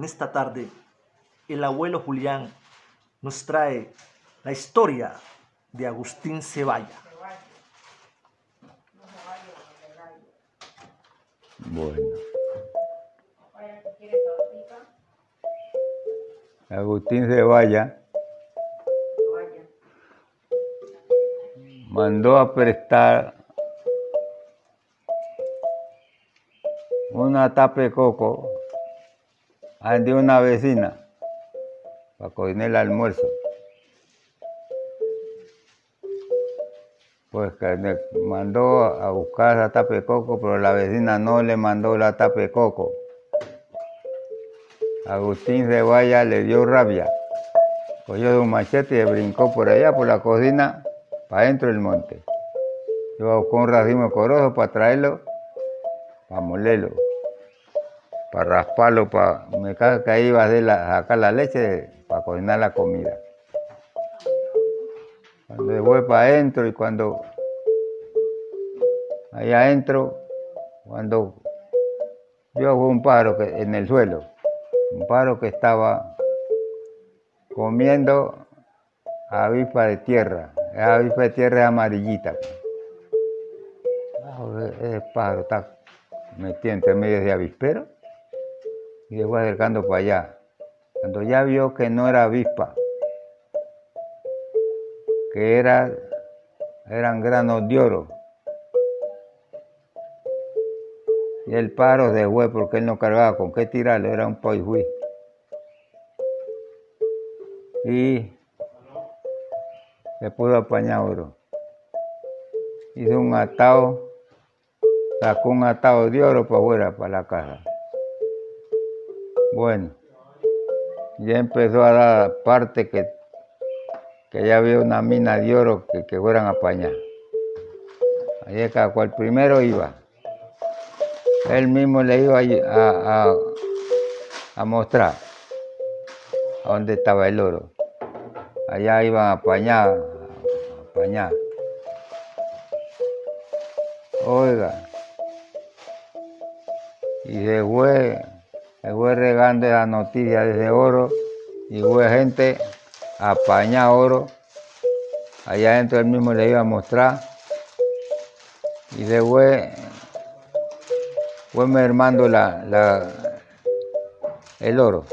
esta tarde el abuelo Julián nos trae la historia de Agustín Ceballa. Bueno. Agustín Ceballa mandó a prestar una tapa de coco de una vecina para cocinar el almuerzo. Pues que mandó a buscar la tapa coco, pero la vecina no le mandó la tapa coco. Agustín Ceballa le dio rabia. Cogió de un machete y brincó por allá, por la cocina, para dentro del monte. A buscar un racimo de corozo para traerlo, para molerlo para rasparlo, para, me cago que ahí iba a sacar la leche para cocinar la comida. Cuando voy para adentro y cuando allá adentro, cuando yo vi un pájaro que, en el suelo, un pájaro que estaba comiendo avispa de tierra, esa avispa de tierra es amarillita. Ese pájaro está metido entre medio de avispero y se fue acercando para allá. Cuando ya vio que no era avispa, que era, eran granos de oro. Y el paro de fue porque él no cargaba con qué tirarlo, era un poijuí. Y se pudo apañar oro. Hizo un atado, sacó un atado de oro para afuera, para la casa. Bueno, ya empezó a dar parte que, que ya había una mina de oro que, que fueran a apañar. Allí cada cual primero iba. Él mismo le iba a, a, mostrar a dónde estaba el oro. Allá iban a apañar, a apañar. Oiga, y se fue fue regando la noticia de ese oro y fue gente a apañar oro. Allá adentro él mismo le iba a mostrar y se fue, fue mermando la, la, el oro.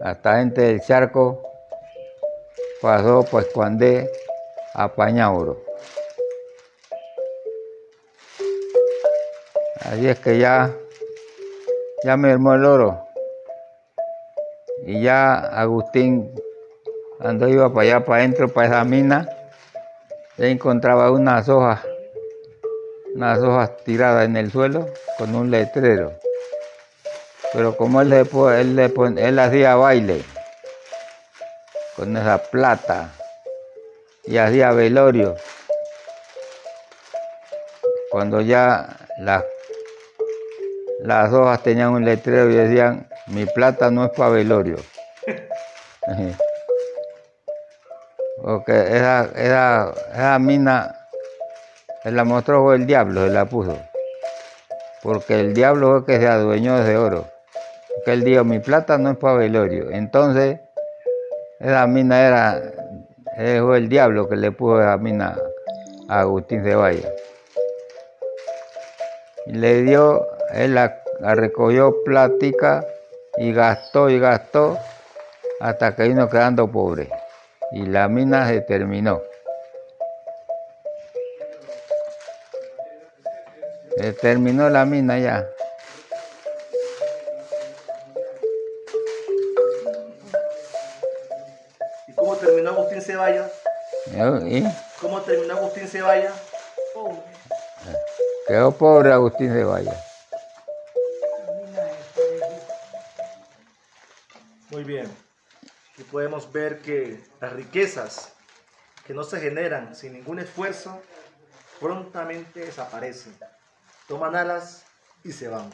Hasta gente del charco pasó pues cuando a apañar oro. Así es que ya ya me armó el oro. Y ya Agustín, cuando iba para allá, para adentro, para esa mina, ya encontraba unas hojas, unas hojas tiradas en el suelo con un letrero. Pero como él, él, él hacía baile con esa plata y hacía velorio, cuando ya las las hojas tenían un letrero y decían, mi plata no es para velorio. Porque esa, esa, mina se la mostró el diablo, se la puso. Porque el diablo fue que se adueñó de oro. Porque él dijo, mi plata no es para velorio. Entonces, esa mina era, fue el diablo que le puso esa mina a Agustín Ceballos. Y le dio él la, recogió plática y gastó y gastó hasta que vino quedando pobre. Y la mina se terminó. Se terminó la mina ya. ¿Y cómo terminó Agustín Ceballa? ¿Y? ¿Cómo terminó Agustín Ceballa? Quedó pobre Agustín Ceballa. Muy bien. Y podemos ver que las riquezas que no se generan sin ningún esfuerzo prontamente desaparecen. Toman alas y se van.